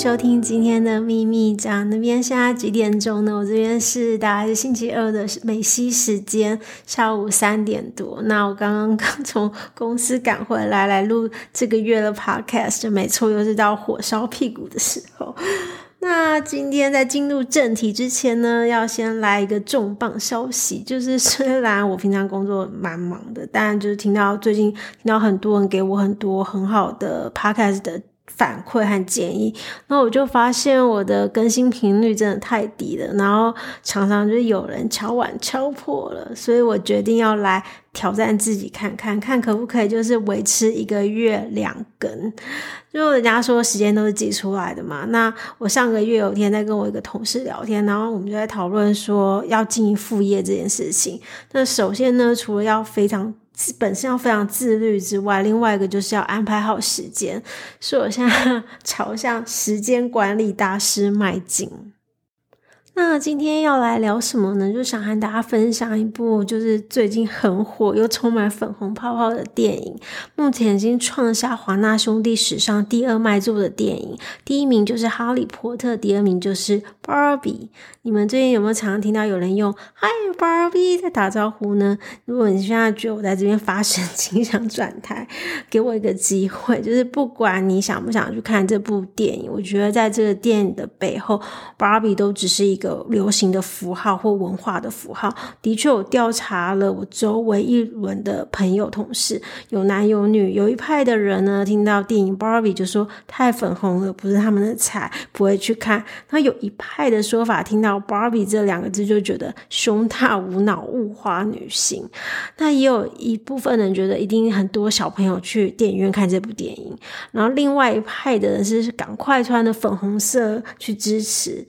收听今天的秘密讲，那边现在几点钟呢？我这边是大概是星期二的美西时间下午三点多。那我刚刚刚从公司赶回来，来录这个月的 podcast，就没错，又是到火烧屁股的时候。那今天在进入正题之前呢，要先来一个重磅消息，就是虽然我平常工作蛮忙的，但就是听到最近听到很多人给我很多很好的 podcast 的。反馈和建议，那我就发现我的更新频率真的太低了，然后常常就有人敲碗敲破了，所以我决定要来挑战自己，看看看可不可以就是维持一个月两更。就人家说时间都是挤出来的嘛，那我上个月有一天在跟我一个同事聊天，然后我们就在讨论说要经营副业这件事情。那首先呢，除了要非常本身要非常自律之外，另外一个就是要安排好时间，所以我现在 朝向时间管理大师迈进。那今天要来聊什么呢？就想和大家分享一部就是最近很火又充满粉红泡泡的电影，目前已经创下华纳兄弟史上第二卖座的电影。第一名就是《哈利波特》，第二名就是《Barbie》。你们最近有没有常常听到有人用 “Hi Barbie” 在打招呼呢？如果你现在觉得我在这边发神经 想转台，给我一个机会，就是不管你想不想去看这部电影，我觉得在这个电影的背后，Barbie 都只是一个。流行的符号或文化的符号，的确，我调查了我周围一轮的朋友、同事，有男有女。有一派的人呢，听到电影《Barbie》就说太粉红了，不是他们的菜，不会去看。那有一派的说法，听到 “Barbie” 这两个字就觉得胸大无脑、物化女性。那也有一部分人觉得一定很多小朋友去电影院看这部电影。然后另外一派的人是赶快穿的粉红色去支持。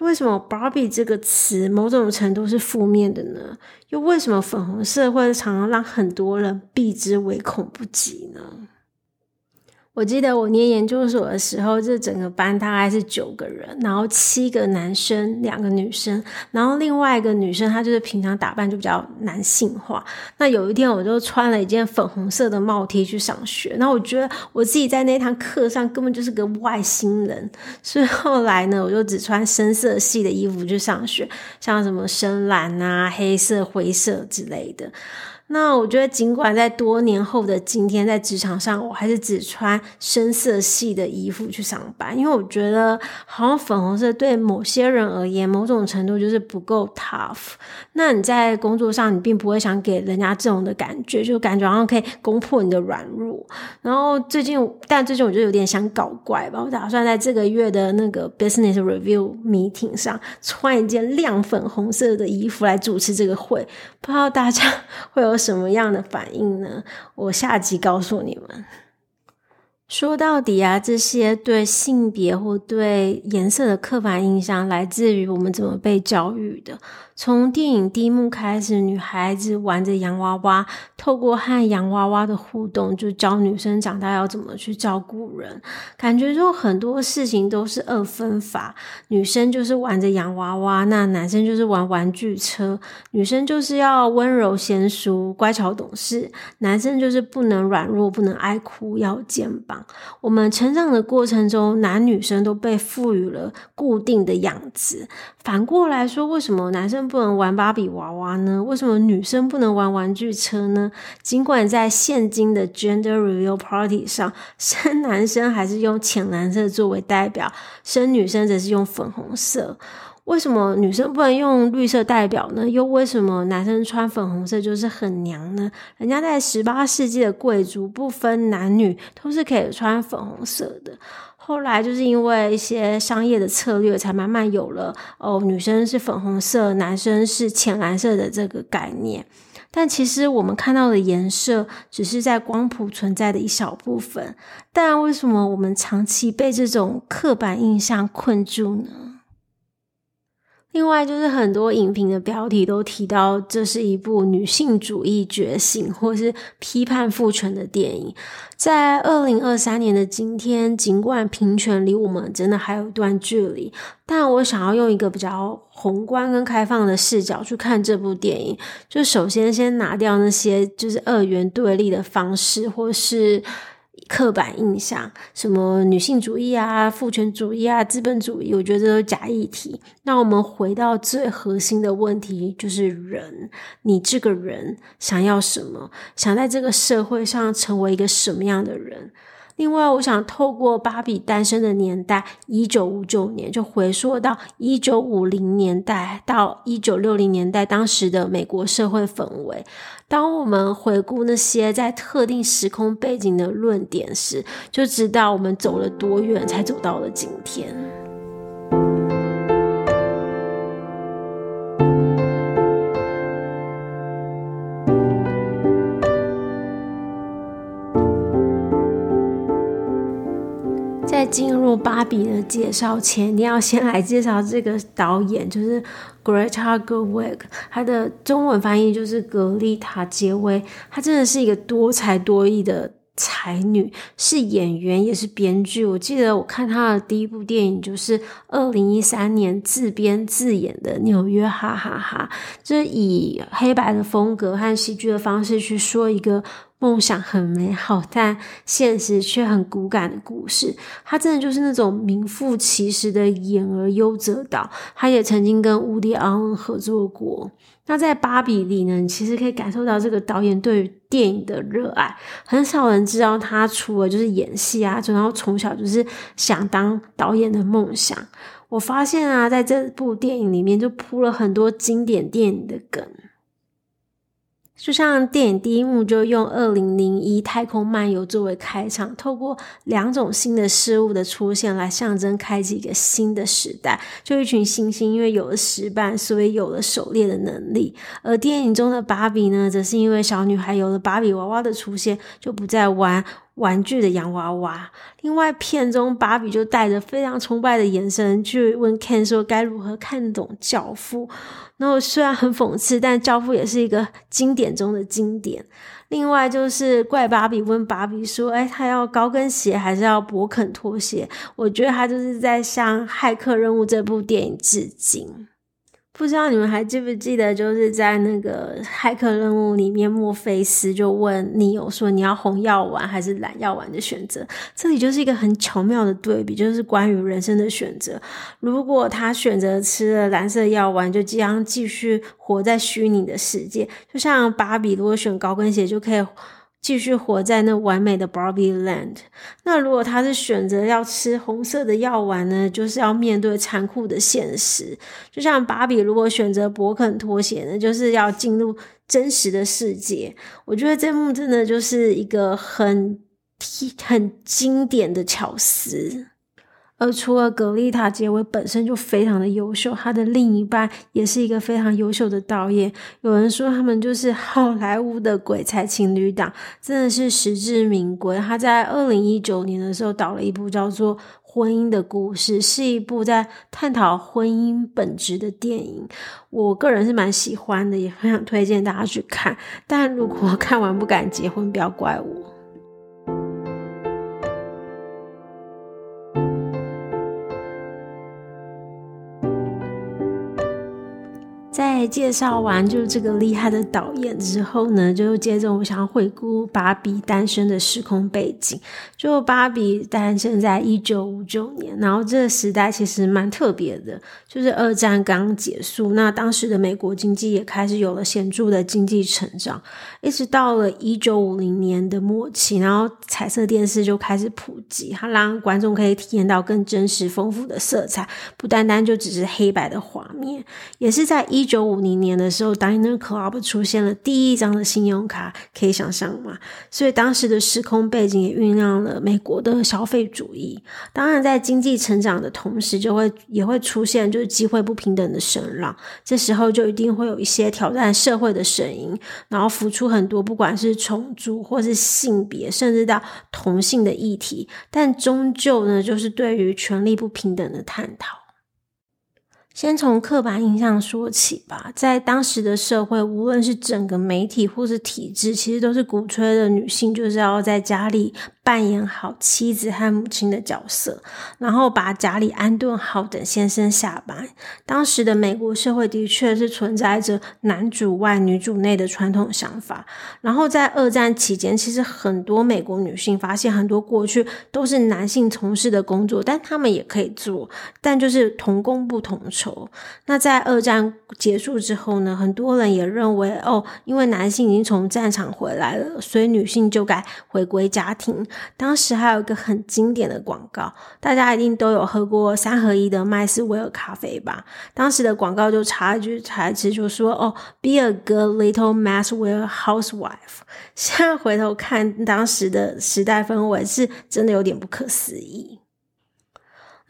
为什么 Barbie 这个词某种程度是负面的呢？又为什么粉红色会常常让很多人避之唯恐不及呢？我记得我念研究所的时候，这整个班大概是九个人，然后七个男生，两个女生，然后另外一个女生她就是平常打扮就比较男性化。那有一天我就穿了一件粉红色的帽 T 去上学，那我觉得我自己在那堂课上根本就是个外星人，所以后来呢，我就只穿深色系的衣服去上学，像什么深蓝啊、黑色、灰色之类的。那我觉得，尽管在多年后的今天，在职场上，我还是只穿深色系的衣服去上班，因为我觉得好像粉红色对某些人而言，某种程度就是不够 tough。那你在工作上，你并不会想给人家这种的感觉，就感觉好像可以攻破你的软弱。然后最近，但最近我就有点想搞怪吧，我打算在这个月的那个 business review meeting 上穿一件亮粉红色的衣服来主持这个会，不知道大家 会有什么样的反应呢？我下集告诉你们。说到底啊，这些对性别或对颜色的刻板印象，来自于我们怎么被教育的。从电影第一幕开始，女孩子玩着洋娃娃，透过和洋娃娃的互动，就教女生长大要怎么去照顾人。感觉就很多事情都是二分法，女生就是玩着洋娃娃，那男生就是玩玩具车。女生就是要温柔贤淑、乖巧懂事，男生就是不能软弱、不能爱哭、要肩膀。我们成长的过程中，男女生都被赋予了固定的样子。反过来说，为什么男生不能玩芭比娃娃呢？为什么女生不能玩玩具车呢？尽管在现今的 Gender Reveal Party 上，生男生还是用浅蓝色作为代表，生女生则是用粉红色。为什么女生不能用绿色代表呢？又为什么男生穿粉红色就是很娘呢？人家在十八世纪的贵族不分男女都是可以穿粉红色的。后来就是因为一些商业的策略，才慢慢有了哦，女生是粉红色，男生是浅蓝色的这个概念。但其实我们看到的颜色，只是在光谱存在的一小部分。但为什么我们长期被这种刻板印象困住呢？另外，就是很多影评的标题都提到，这是一部女性主义觉醒或是批判父权的电影。在二零二三年的今天，尽管平权离我们真的还有一段距离，但我想要用一个比较宏观跟开放的视角去看这部电影。就首先先拿掉那些就是二元对立的方式，或是。刻板印象，什么女性主义啊、父权主义啊、资本主义，我觉得都假议题。那我们回到最核心的问题，就是人，你这个人想要什么？想在这个社会上成为一个什么样的人？另外，我想透过芭比诞生的年代，一九五九年，就回溯到一九五零年代到一九六零年代，当时的美国社会氛围。当我们回顾那些在特定时空背景的论点时，就知道我们走了多远，才走到了今天。在进入芭比的介绍前，一定要先来介绍这个导演，就是 Greta Gerwig，他的中文翻译就是格丽塔·杰威。她真的是一个多才多艺的才女，是演员也是编剧。我记得我看她的第一部电影就是二零一三年自编自演的《纽约哈哈哈》，就是以黑白的风格和喜剧的方式去说一个。梦想很美好，但现实却很骨感的故事。他真的就是那种名副其实的演而优则导。他也曾经跟伍迪·艾伦合作过。那在《芭比》里呢，你其实可以感受到这个导演对于电影的热爱。很少人知道他除了就是演戏啊，然后从小就是想当导演的梦想。我发现啊，在这部电影里面就铺了很多经典电影的梗。就像电影第一幕就用二零零一太空漫游作为开场，透过两种新的事物的出现来象征开启一个新的时代。就一群猩猩因为有了石板，所以有了狩猎的能力。而电影中的芭比呢，则是因为小女孩有了芭比娃娃的出现，就不再玩玩具的洋娃娃。另外，片中芭比就带着非常崇拜的眼神去问 Ken 说该如何看懂教父。然后虽然很讽刺，但《教父》也是一个经典中的经典。另外就是怪芭比问芭比说：“哎，他要高跟鞋还是要勃肯拖鞋？”我觉得他就是在向《骇客任务》这部电影致敬。不知道你们还记不记得，就是在那个骇客任务里面，墨菲斯就问你有说：“你要红药丸还是蓝药丸的选择？”这里就是一个很巧妙的对比，就是关于人生的选择。如果他选择吃了蓝色药丸，就将继续活在虚拟的世界，就像芭比如果选高跟鞋，就可以。继续活在那完美的 Barbie Land。那如果他是选择要吃红色的药丸呢？就是要面对残酷的现实。就像芭比如果选择博肯拖鞋呢，就是要进入真实的世界。我觉得这幕真的就是一个很很经典的巧思。而除了格丽塔·杰维本身就非常的优秀，她的另一半也是一个非常优秀的导演。有人说他们就是好莱坞的鬼才情侣档，真的是实至名归。他在二零一九年的时候导了一部叫做《婚姻的故事》，是一部在探讨婚姻本质的电影。我个人是蛮喜欢的，也很想推荐大家去看。但如果看完不敢结婚，不要怪我。介绍完就这个厉害的导演之后呢，就接着我想要回顾芭比诞生的时空背景。就芭比诞生在一九五九年，然后这个时代其实蛮特别的，就是二战刚结束，那当时的美国经济也开始有了显著的经济成长。一直到了一九五零年的末期，然后彩色电视就开始普及，它让观众可以体验到更真实、丰富的色彩，不单单就只是黑白的画面，也是在。一九五零年的时候，Diner Club 出现了第一张的信用卡，可以想象吗？所以当时的时空背景也酝酿了美国的消费主义。当然，在经济成长的同时，就会也会出现就是机会不平等的声浪。这时候就一定会有一些挑战社会的声音，然后浮出很多不管是种族或是性别，甚至到同性的议题。但终究呢，就是对于权力不平等的探讨。先从刻板印象说起吧，在当时的社会，无论是整个媒体或是体制，其实都是鼓吹的女性就是要在家里扮演好妻子和母亲的角色，然后把家里安顿好，等先生下班。当时的美国社会的确是存在着男主外女主内的传统想法。然后在二战期间，其实很多美国女性发现，很多过去都是男性从事的工作，但他们也可以做，但就是同工不同酬。那在二战结束之后呢，很多人也认为哦，因为男性已经从战场回来了，所以女性就该回归家庭。当时还有一个很经典的广告，大家一定都有喝过三合一的麦斯威尔咖啡吧？当时的广告就插一句台词，就说哦，Be a good little Maxwell housewife。现在回头看，当时的时代氛围是真的有点不可思议。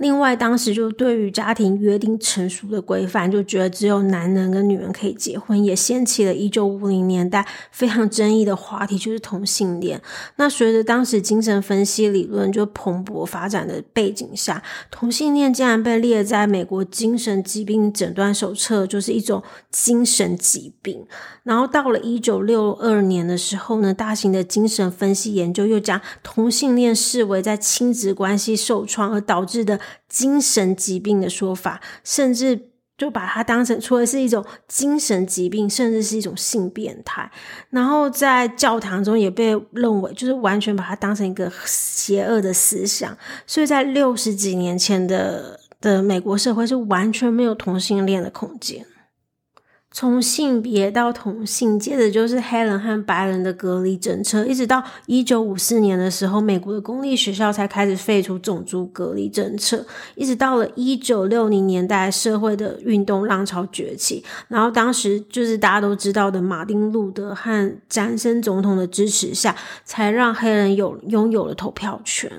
另外，当时就对于家庭约定成熟的规范，就觉得只有男人跟女人可以结婚，也掀起了一九五零年代非常争议的话题，就是同性恋。那随着当时精神分析理论就蓬勃发展的背景下，同性恋竟然被列在美国精神疾病诊断手册，就是一种精神疾病。然后到了一九六二年的时候呢，大型的精神分析研究又将同性恋视为在亲子关系受创而导致的。精神疾病的说法，甚至就把它当成除了是一种精神疾病，甚至是一种性变态。然后在教堂中也被认为，就是完全把它当成一个邪恶的思想。所以在六十几年前的的美国社会是完全没有同性恋的空间。从性别到同性，接着就是黑人和白人的隔离政策，一直到一九五四年的时候，美国的公立学校才开始废除种族隔离政策。一直到了一九六零年代，社会的运动浪潮崛起，然后当时就是大家都知道的马丁路德和詹森总统的支持下，才让黑人有拥有了投票权。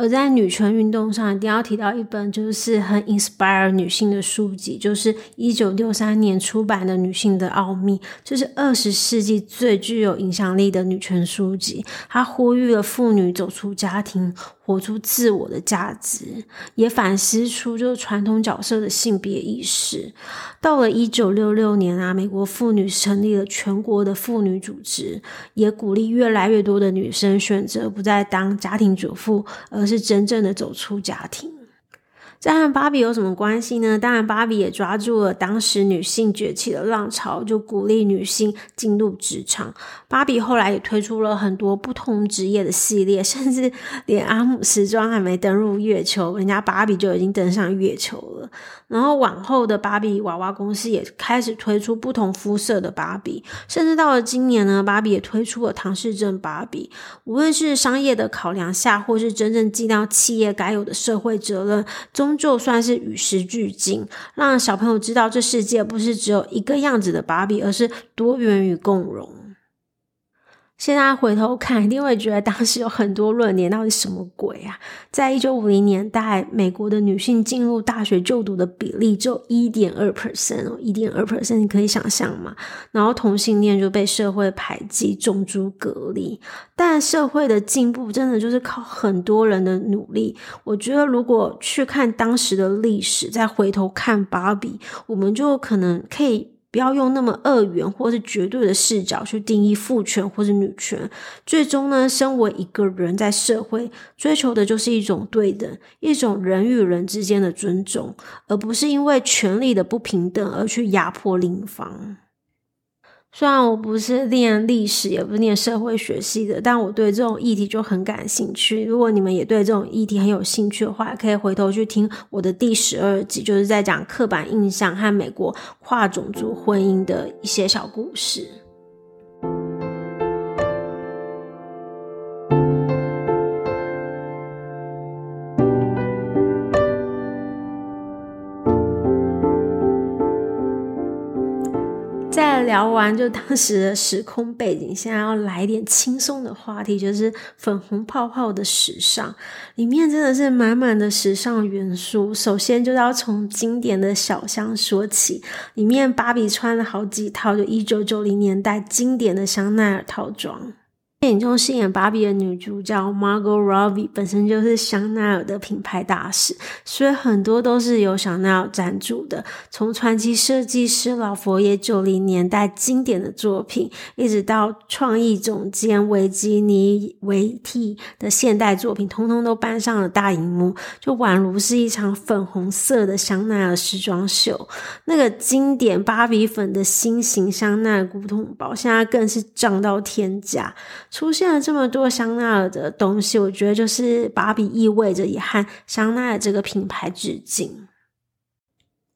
而在女权运动上，一定要提到一本就是很 inspire 女性的书籍，就是一九六三年出版的《女性的奥秘》，就是二十世纪最具有影响力的女权书籍。它呼吁了妇女走出家庭。活出自我的价值，也反思出就传统角色的性别意识。到了一九六六年啊，美国妇女成立了全国的妇女组织，也鼓励越来越多的女生选择不再当家庭主妇，而是真正的走出家庭。这和芭比有什么关系呢？当然，芭比也抓住了当时女性崛起的浪潮，就鼓励女性进入职场。芭比后来也推出了很多不同职业的系列，甚至连阿姆斯装还没登入月球，人家芭比就已经登上月球了。然后往后的芭比娃娃公司也开始推出不同肤色的芭比，甚至到了今年呢，芭比也推出了唐氏症芭比。无论是商业的考量下，或是真正尽到企业该有的社会责任中，终究算是与时俱进，让小朋友知道这世界不是只有一个样子的芭比，而是多元与共融。现在回头看，一定会觉得当时有很多论点，到底什么鬼啊？在一九五零年代，美国的女性进入大学就读的比例只有一点二 percent 哦，一点二 percent，你可以想象吗？然后同性恋就被社会排挤、种族隔离。但社会的进步真的就是靠很多人的努力。我觉得，如果去看当时的历史，再回头看芭比，我们就可能可以。不要用那么二元或是绝对的视角去定义父权或是女权。最终呢，身为一个人在社会追求的就是一种对等，一种人与人之间的尊重，而不是因为权力的不平等而去压迫另一方。虽然我不是念历史，也不是念社会学系的，但我对这种议题就很感兴趣。如果你们也对这种议题很有兴趣的话，可以回头去听我的第十二集，就是在讲刻板印象和美国跨种族婚姻的一些小故事。聊完就当时的时空背景，现在要来一点轻松的话题，就是粉红泡泡的时尚，里面真的是满满的时尚元素。首先就要从经典的小香说起，里面芭比穿了好几套，就一九九零年代经典的香奈儿套装。电影中饰演芭比的女主角 Margot Robbie 本身就是香奈儿的品牌大使，所以很多都是由香奈儿赞助的。从传奇设计师老佛爷九零年代经典的作品，一直到创意总监维吉尼维蒂的现代作品，通通都搬上了大荧幕，就宛如是一场粉红色的香奈儿时装秀。那个经典芭比粉的新型香奈儿古董包，现在更是涨到天价。出现了这么多香奈儿的东西，我觉得就是芭比意味着也和香奈儿这个品牌致敬。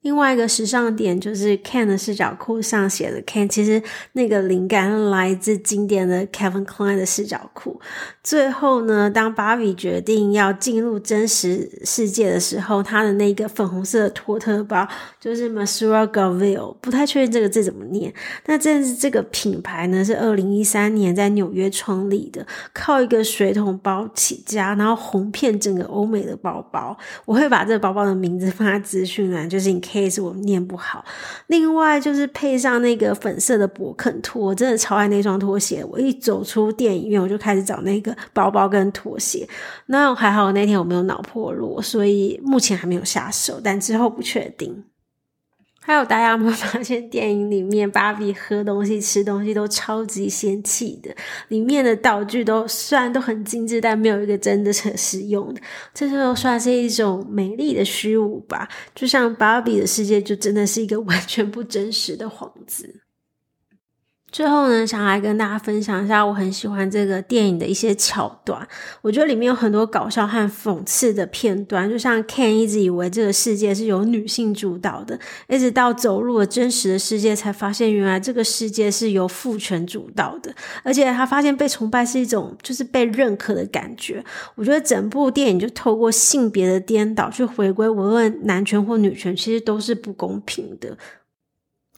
另外一个时尚点就是 Ken 的视角裤上写的 Ken，其实那个灵感来自经典的 Kevin Klein 的视角裤。最后呢，当芭比决定要进入真实世界的时候，她的那个粉红色的托特包就是 Masura Gaville 不太确定这个字怎么念。那这是这个品牌呢，是二零一三年在纽约创立的，靠一个水桶包起家，然后红遍整个欧美的包包。我会把这个包包的名字放在资讯栏，就是你。Case 我念不好，另外就是配上那个粉色的勃肯拖，我真的超爱那双拖鞋。我一走出电影院，我就开始找那个包包跟拖鞋。那还好那天我没有脑破落，所以目前还没有下手，但之后不确定。还有，大家有没有发现电影里面芭比喝东西、吃东西都超级仙气的？里面的道具都虽然都很精致，但没有一个真的是实用的。这就算是一种美丽的虚无吧。就像芭比的世界，就真的是一个完全不真实的幌子。最后呢，想来跟大家分享一下我很喜欢这个电影的一些桥段。我觉得里面有很多搞笑和讽刺的片段，就像 Ken 一直以为这个世界是由女性主导的，一直到走入了真实的世界，才发现原来这个世界是由父权主导的。而且他发现被崇拜是一种就是被认可的感觉。我觉得整部电影就透过性别的颠倒去回归，无论男权或女权，其实都是不公平的。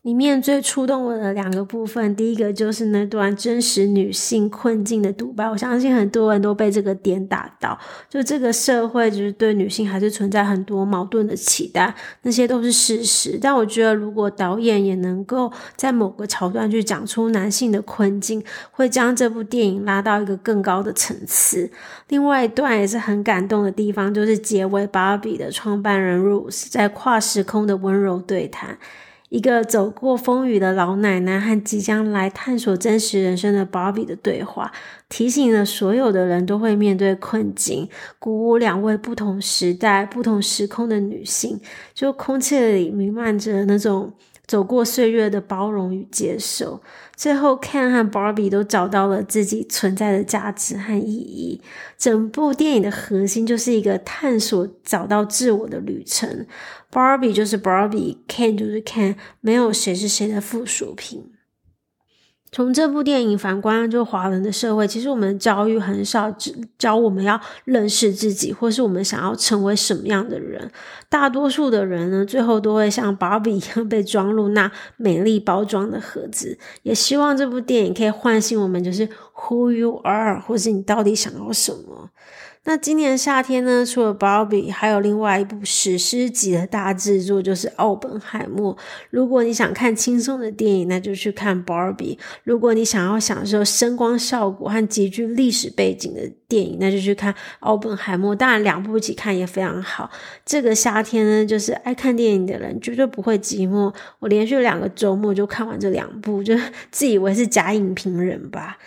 里面最触动我的两个部分，第一个就是那段真实女性困境的独白。我相信很多人都被这个点打到，就这个社会就是对女性还是存在很多矛盾的期待，那些都是事实。但我觉得，如果导演也能够在某个桥段去讲出男性的困境，会将这部电影拉到一个更高的层次。另外一段也是很感动的地方，就是结尾芭比的创办人 Rose 在跨时空的温柔对谈。一个走过风雨的老奶奶和即将来探索真实人生的芭比的对话，提醒了所有的人都会面对困境，鼓舞两位不同时代、不同时空的女性。就空气里弥漫着那种走过岁月的包容与接受。最后，Ken 和 Barbie 都找到了自己存在的价值和意义。整部电影的核心就是一个探索、找到自我的旅程。Barbie 就是 Barbie，Ken 就是 Ken，没有谁是谁的附属品。从这部电影反观，就华人的社会，其实我们教育很少只教我们要认识自己，或是我们想要成为什么样的人。大多数的人呢，最后都会像芭比一样被装入那美丽包装的盒子。也希望这部电影可以唤醒我们，就是 Who you are，或是你到底想要什么。那今年夏天呢，除了《芭比》，还有另外一部史诗级的大制作，就是《奥本海默》。如果你想看轻松的电影，那就去看《芭比》；如果你想要享受声光效果和极具历史背景的电影，那就去看《奥本海默》。当然，两部一起看也非常好。这个夏天呢，就是爱看电影的人绝对不会寂寞。我连续两个周末就看完这两部，就自以为是假影评人吧。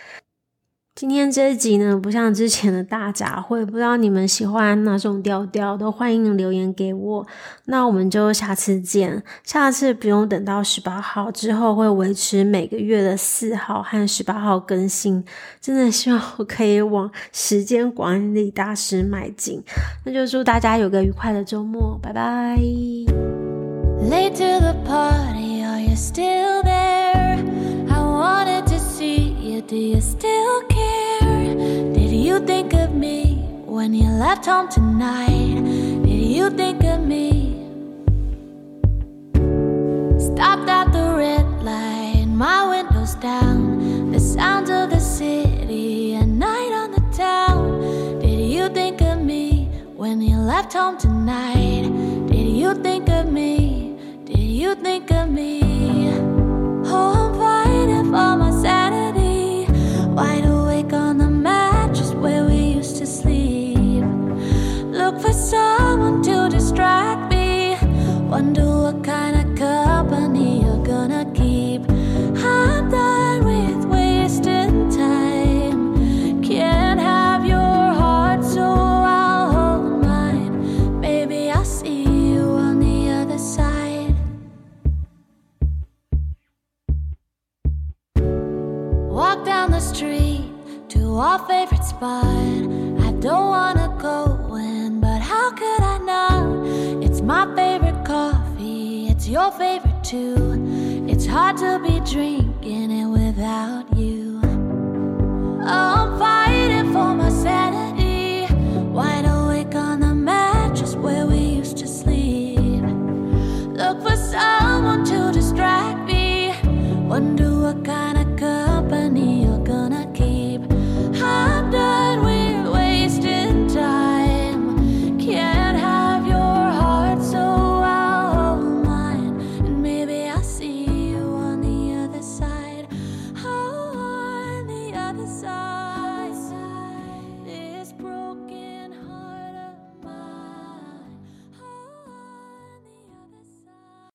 今天这一集呢，不像之前的大杂烩，不知道你们喜欢哪种调调，都欢迎留言给我。那我们就下次见，下次不用等到十八号之后，会维持每个月的四号和十八号更新。真的希望我可以往时间管理大师迈进。那就祝大家有个愉快的周末，拜拜。Late to the party, are you still there? I wanted to see you, do you still care? Of me when you left home tonight? Did you think of me? Stopped at the red light, my windows down. The sounds of the city, a night on the town. Did you think of me when you left home tonight? Did you think of me? Did you think of me? Oh, I'm fighting for my